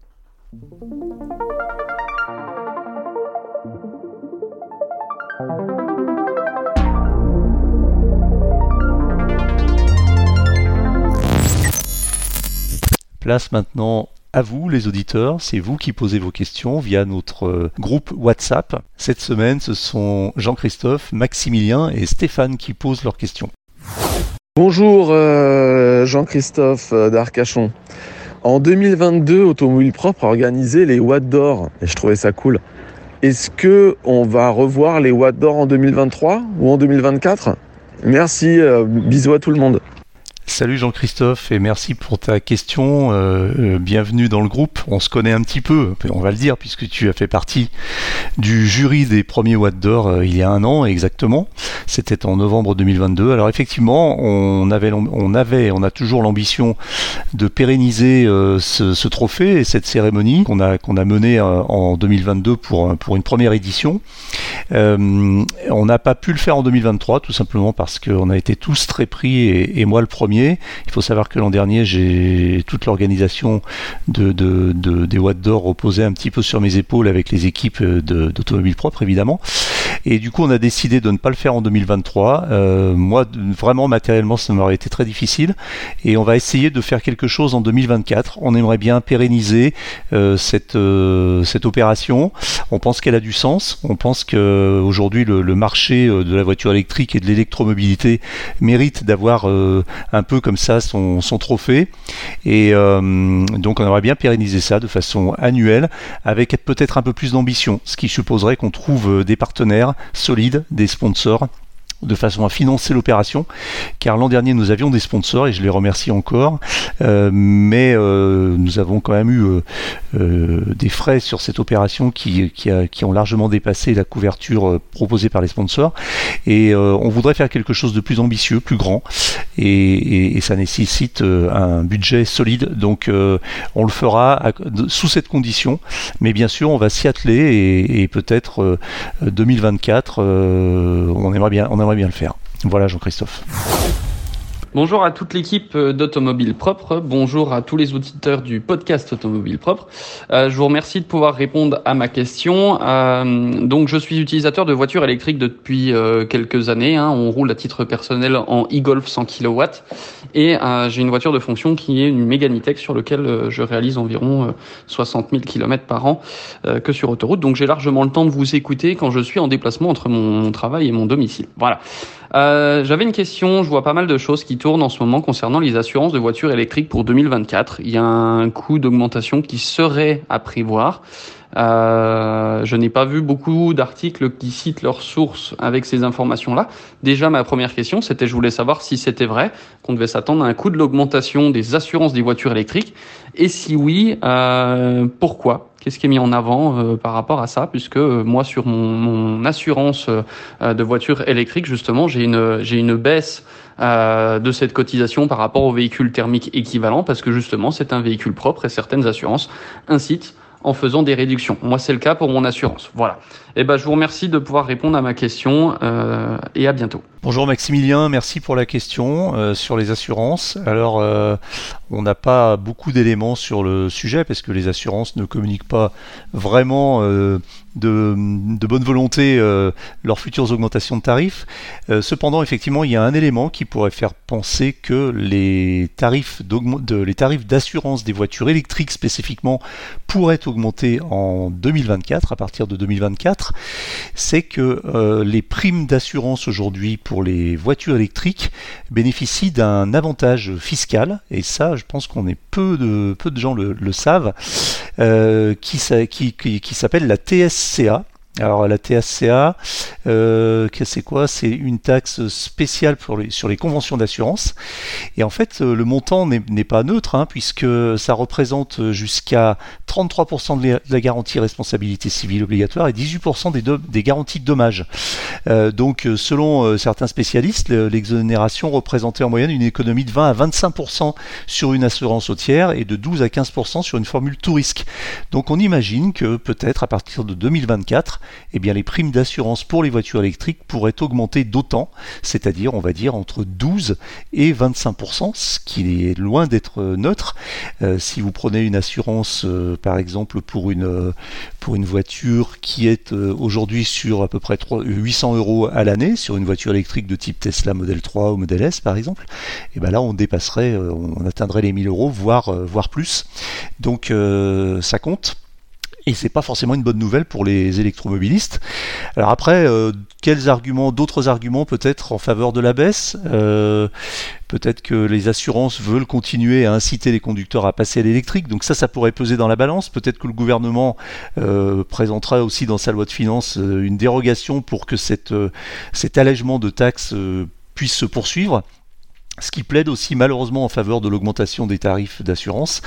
Place maintenant à vous, les auditeurs. C'est vous qui posez vos questions via notre euh, groupe WhatsApp. Cette semaine, ce sont Jean-Christophe, Maximilien et Stéphane qui posent leurs questions. Bonjour euh, Jean-Christophe euh, d'Arcachon. En 2022, Automobile Propre a organisé les Watts d'or et je trouvais ça cool. Est-ce que on va revoir les Watts d'or en 2023 ou en 2024 Merci, bisous à tout le monde. Salut Jean-Christophe et merci pour ta question. Euh, euh, bienvenue dans le groupe. On se connaît un petit peu, on va le dire, puisque tu as fait partie du jury des premiers Watt d'Or euh, il y a un an exactement. C'était en novembre 2022. Alors effectivement, on avait, on avait, on a toujours l'ambition de pérenniser ce, trophée et cette cérémonie qu'on a qu'on a menée en 2022 pour pour une première édition. on n'a pas pu le faire en 2023 tout simplement parce qu'on a été tous très pris et moi le premier il faut savoir que l'an dernier, j'ai toute l'organisation de, des Watts d'Or reposait un petit peu sur mes épaules avec les équipes d'automobiles propres, évidemment. Et du coup, on a décidé de ne pas le faire en 2023. Euh, moi, vraiment, matériellement, ça m'aurait été très difficile. Et on va essayer de faire quelque chose en 2024. On aimerait bien pérenniser euh, cette, euh, cette opération. On pense qu'elle a du sens. On pense qu'aujourd'hui, le, le marché de la voiture électrique et de l'électromobilité mérite d'avoir un peu comme ça son, trophée. Et euh, donc on aimerait bien pérenniser ça de façon annuelle avec peut-être un peu plus d'ambition, ce qui supposerait qu'on trouve euh, des partenaires solides, des sponsors de façon à financer l'opération, car l'an dernier nous avions des sponsors et je les remercie encore, euh, mais euh, nous avons quand même eu euh, des frais sur cette opération qui, qui, ont largement dépassé la couverture proposée par les sponsors. Et on voudrait faire quelque chose de plus ambitieux, plus grand et, ça nécessite un budget solide, donc on le fera sous cette condition, mais bien sûr on va s'y atteler et, peut-être 2024 on aimerait bien bien le faire. Voilà Jean-Christophe. Bonjour à toute l'équipe d'Automobile Propre, bonjour à tous les auditeurs du podcast Automobile Propre. Euh, je vous remercie de pouvoir répondre à ma question. Euh, donc je suis utilisateur de voitures électriques depuis euh, quelques années. Hein. On roule à titre personnel en e-Golf 100 kW et j'ai une voiture de fonction qui est une Meganitech sur lequel je réalise environ 60 000 km par an que sur autoroute. Donc j'ai largement le temps de vous écouter quand je suis en déplacement entre mon travail et mon domicile. Voilà. Euh, J'avais une question, je vois pas mal de choses qui tournent en ce moment concernant les assurances de voitures électriques pour 2024. Il y a un coût d'augmentation qui serait à prévoir. Euh, je n'ai pas vu beaucoup d'articles qui citent leurs sources avec ces informations-là. Déjà, ma première question, c'était je voulais savoir si c'était vrai qu'on devait s'attendre à un coût de l'augmentation des assurances des voitures électriques. Et si oui, euh, pourquoi? Qu'est-ce qui est mis en avant euh, par rapport à ça? Puisque euh, moi, sur mon, mon assurance de voiture électrique, justement, j'ai une, j'ai une baisse de cette cotisation par rapport au véhicule thermique équivalent, parce que justement, c'est un véhicule propre et certaines assurances incitent en faisant des réductions. Moi, c'est le cas pour mon assurance. Voilà. Eh ben, je vous remercie de pouvoir répondre à ma question euh, et à bientôt. Bonjour Maximilien, merci pour la question euh, sur les assurances. Alors, euh, on n'a pas beaucoup d'éléments sur le sujet parce que les assurances ne communiquent pas vraiment de, bonne volonté leurs futures augmentations de tarifs. cependant, effectivement, il y a un élément qui pourrait faire penser que les tarifs d'assurance des voitures électriques spécifiquement pourraient augmenter en 2024, à partir de 2024 c'est que euh, les primes d'assurance aujourd'hui pour les voitures électriques bénéficient d'un avantage fiscal, et ça je pense qu'on est peu de, gens le, savent, euh, qui, qui, qui s'appelle la TSCA. Alors la TSCA, euh, c'est quoi? C'est une taxe spéciale pour les, sur les conventions d'assurance. Et en fait, euh, le montant n'est pas neutre, hein, puisque ça représente jusqu'à 33% de la garantie responsabilité civile obligatoire et 18% des, des garanties de dommages. Euh, donc selon certains spécialistes, l'exonération représentait en moyenne une économie de 20 à 25% sur une assurance tiers et de 12 à 15% sur une formule tout risque. Donc on imagine que peut-être à partir de 2024, eh bien les primes d'assurance pour les voitures électriques pourraient augmenter d'autant, c'est-à-dire on va dire entre 12 et 25%, ce qui est loin d'être neutre. Euh, si vous prenez une assurance euh, par exemple pour une, euh, pour une voiture qui est aujourd'hui sur à peu près 800 euros à l'année, sur une voiture électrique de type Tesla Model 3 ou Model S par exemple, eh bien là on dépasserait, on atteindrait les 1000 euros, voire, voire plus. Donc ça compte et c'est pas forcément une bonne nouvelle pour les électromobilistes. Alors après, euh, quels arguments, d'autres arguments peut-être en faveur de la baisse euh, Peut-être que les assurances veulent continuer à inciter les conducteurs à passer à l'électrique, donc ça, ça pourrait peser dans la balance. Peut-être que le gouvernement euh, présentera aussi dans sa loi de finances une dérogation pour que cet allègement de taxes puisse se poursuivre. Ce qui plaide aussi malheureusement en faveur de l'augmentation des tarifs d'assurance,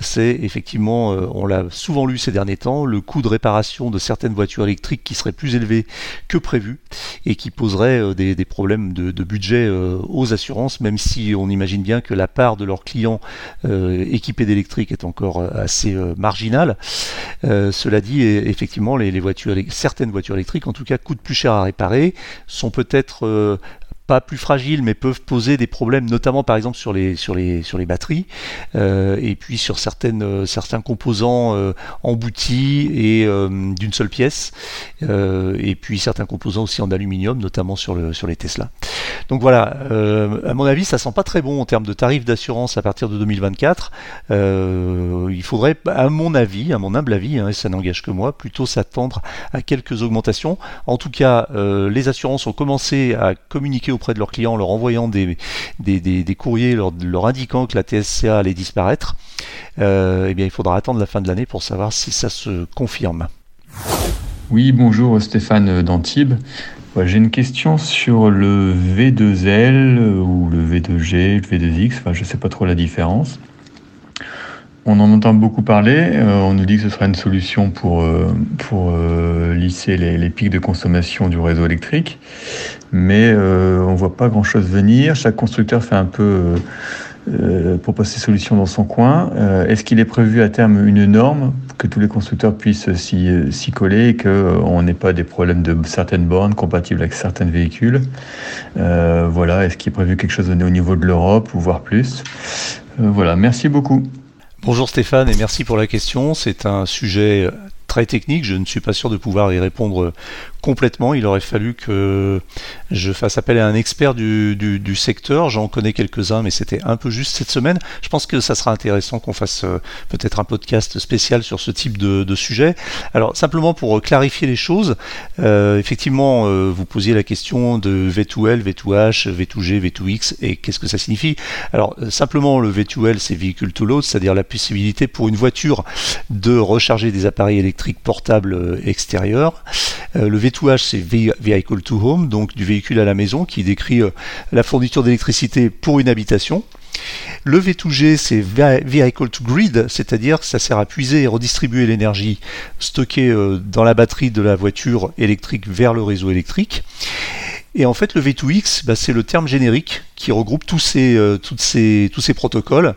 c'est effectivement, euh, on l'a souvent lu ces derniers temps, le coût de réparation de certaines voitures électriques qui serait plus élevé que prévu et qui poserait euh, des, problèmes de, budget euh, aux assurances, même si on imagine bien que la part de leurs clients équipés d'électrique est encore assez marginale. cela dit, effectivement, certaines voitures électriques, en tout cas, coûtent plus cher à réparer, sont peut-être pas plus fragiles, mais peuvent poser des problèmes, notamment par exemple sur les, sur les, sur les batteries, euh, et puis sur euh, certains composants euh, emboutis et d'une seule pièce, et puis certains composants aussi en aluminium, notamment sur, sur les Tesla. Donc voilà, à mon avis, ça sent pas très bon en termes de tarifs d'assurance à partir de 2024. il faudrait, à mon avis, à mon humble avis, hein, et ça n'engage que moi, plutôt s'attendre à quelques augmentations. En tout cas, les assurances ont commencé à communiquer auprès de leurs clients en leur envoyant des, courriers leur, indiquant que la TSCA allait disparaître, euh, eh bien, il faudra attendre la fin de l'année pour savoir si ça se confirme. Oui, bonjour Stéphane d'Antibes. J'ai une question sur le V2L ou le V2G, le V2X, enfin, je ne sais pas trop la différence. On en entend beaucoup parler. Euh, on nous dit que ce sera une solution pour, euh, pour euh, lisser les, pics de consommation du réseau électrique. Mais on ne voit pas grand-chose venir. Chaque constructeur fait un peu propose ses solutions dans son coin. Est-ce qu'il est prévu à terme une norme que tous les constructeurs puissent s'y coller et qu'on n'ait pas des problèmes de certaines bornes compatibles avec certains véhicules? Voilà. Est-ce qu'il est prévu quelque chose au niveau de l'Europe ou voire plus? Voilà. Merci beaucoup. Bonjour Stéphane et merci pour la question. C'est un sujet très technique. Je ne suis pas sûr de pouvoir y répondre complètement. Il aurait fallu que je fasse appel à un expert du, secteur. J'en connais quelques-uns, mais c'était un peu juste cette semaine. Je pense que ça sera intéressant qu'on fasse euh, peut-être un podcast spécial sur ce type de, sujet. Alors simplement pour clarifier les choses, euh, effectivement, euh, vous posiez la question de V2L, V2H, V2G, V2X et qu'est-ce que ça signifie Alors simplement le V2L c'est véhicule to load, c'est-à-dire la possibilité pour une voiture de recharger des appareils électriques portables extérieurs. le v V2H, c'est Vehicle to Home, donc du véhicule à la maison, qui décrit euh, la fourniture d'électricité pour une habitation. Le V2G, c'est Vehicle to Grid, c'est-à-dire que ça sert à puiser et redistribuer l'énergie stockée euh, dans la batterie de la voiture électrique vers le réseau électrique. Et en fait, le V2X, bah, c'est le terme générique qui regroupe tous ces, euh, toutes ces, tous ces protocoles.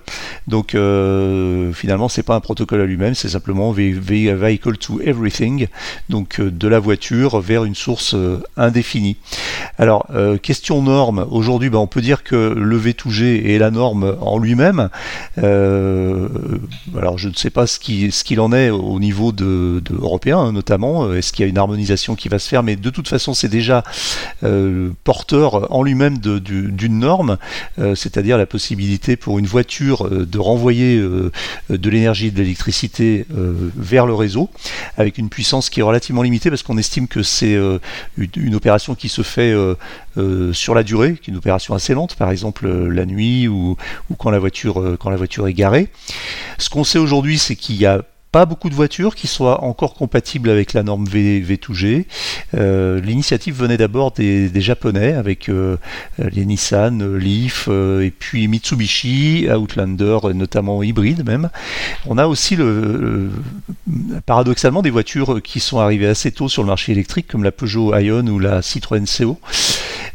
Donc euh, finalement, c'est pas un protocole à lui-même, c'est simplement vehicle to everything, donc euh, de la voiture vers une source indéfinie. Alors question norme, aujourd'hui, bah, on peut dire que le V2G est la norme en lui-même. alors je ne sais pas ce qu'il ce qu'il en est au niveau de, de européen, hein, notamment. Est-ce qu'il y a une harmonisation qui va se faire? Mais de toute façon, c'est déjà porteur en lui-même d'une norme euh, c'est-à-dire la possibilité pour une voiture euh, de renvoyer euh, de l'énergie de l'électricité vers le réseau, avec une puissance qui est relativement limitée, parce qu'on estime que c'est une, opération qui se fait sur la durée, qui est une opération assez lente, par exemple la nuit ou, ou quand, la voiture, quand la voiture est garée. Ce qu'on sait aujourd'hui, c'est qu'il y a pas beaucoup de voitures qui soient encore compatibles avec la norme v, 2 g euh, L'initiative venait d'abord des, Japonais avec euh, les Nissan, Leaf euh, et puis Mitsubishi, Outlander, notamment hybride même. On a aussi le, paradoxalement des voitures qui sont arrivées assez tôt sur le marché électrique comme la Peugeot Ion ou la Citroën CO.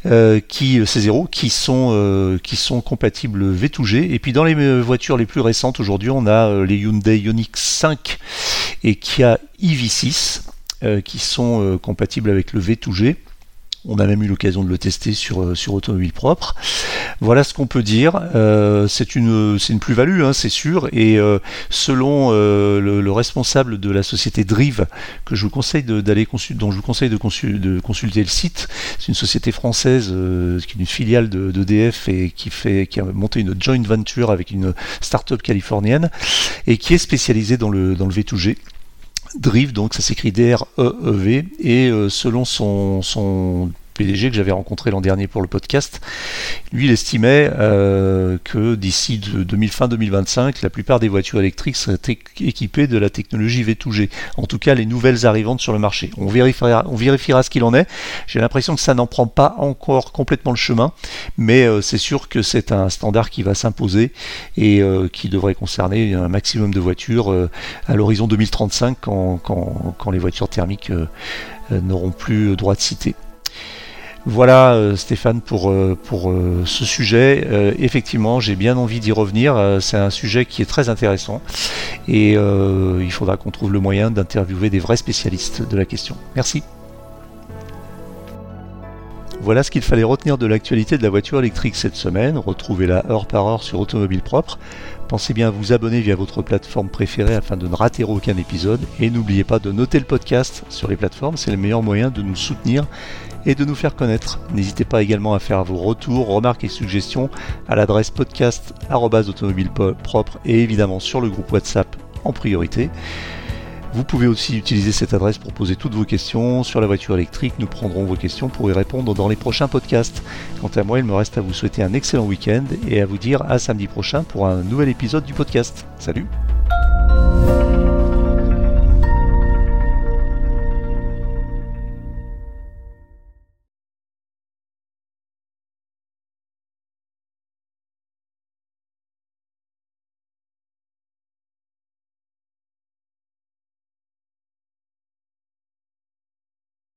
qui C0 qui sont qui sont compatibles V2G et puis dans les voitures les plus récentes aujourd'hui on a les Hyundai Ioniq 5 et Kia EV6 euh, qui sont euh, compatibles avec le V2G. On a même eu l'occasion de le tester sur, euh, sur Automobile Propre. Voilà ce qu'on peut dire. c'est une, une plus-value, hein, c'est sûr. Et selon le, responsable de la société Drive, que je vous conseille d'aller dont je vous conseille de, de consulter le site, c'est une société française qui est une filiale d'EDF et qui, fait, qui a monté une joint venture avec une start-up californienne et qui est spécialisée dans le, dans le V2G. Drive, donc ça s'écrit D-R-E-E-V, et euh, selon son, son Que j'avais rencontré l'an dernier pour le podcast, lui, il estimait euh, que d'ici fin 2025, la plupart des voitures électriques seraient équipées de la technologie V2G. En tout cas, les nouvelles arrivantes sur le marché. On vérifiera, ce qu'il en est. J'ai l'impression que ça n'en prend pas encore complètement le chemin, mais euh, c'est sûr que c'est un standard qui va s'imposer et euh, qui devrait concerner un maximum de voitures à l'horizon 2035 quand, les voitures thermiques n'auront plus droit de citer. Voilà euh, Stéphane pour, euh, euh, ce sujet. effectivement, j'ai bien envie d'y revenir. c'est un sujet qui est très intéressant et il faudra qu'on trouve le moyen d'interviewer des vrais spécialistes de la question. Merci. Voilà ce qu'il fallait retenir de l'actualité de la voiture électrique cette semaine. Retrouvez-la heure par heure sur Automobile Propre. Pensez bien à vous abonner via votre plateforme préférée afin de ne rater aucun épisode. Et n'oubliez pas de noter le podcast sur les plateformes, c'est le meilleur moyen de nous soutenir et de nous faire connaître. N'hésitez pas également à faire vos retours, remarques et suggestions à l'adresse podcast et évidemment sur le groupe WhatsApp en priorité. Vous pouvez aussi utiliser cette adresse pour poser toutes vos questions sur la voiture électrique. Nous prendrons vos questions pour y répondre dans les prochains podcasts. Quant à moi, il me reste à vous souhaiter un excellent week-end et à vous dire à samedi prochain pour un nouvel épisode du podcast. Salut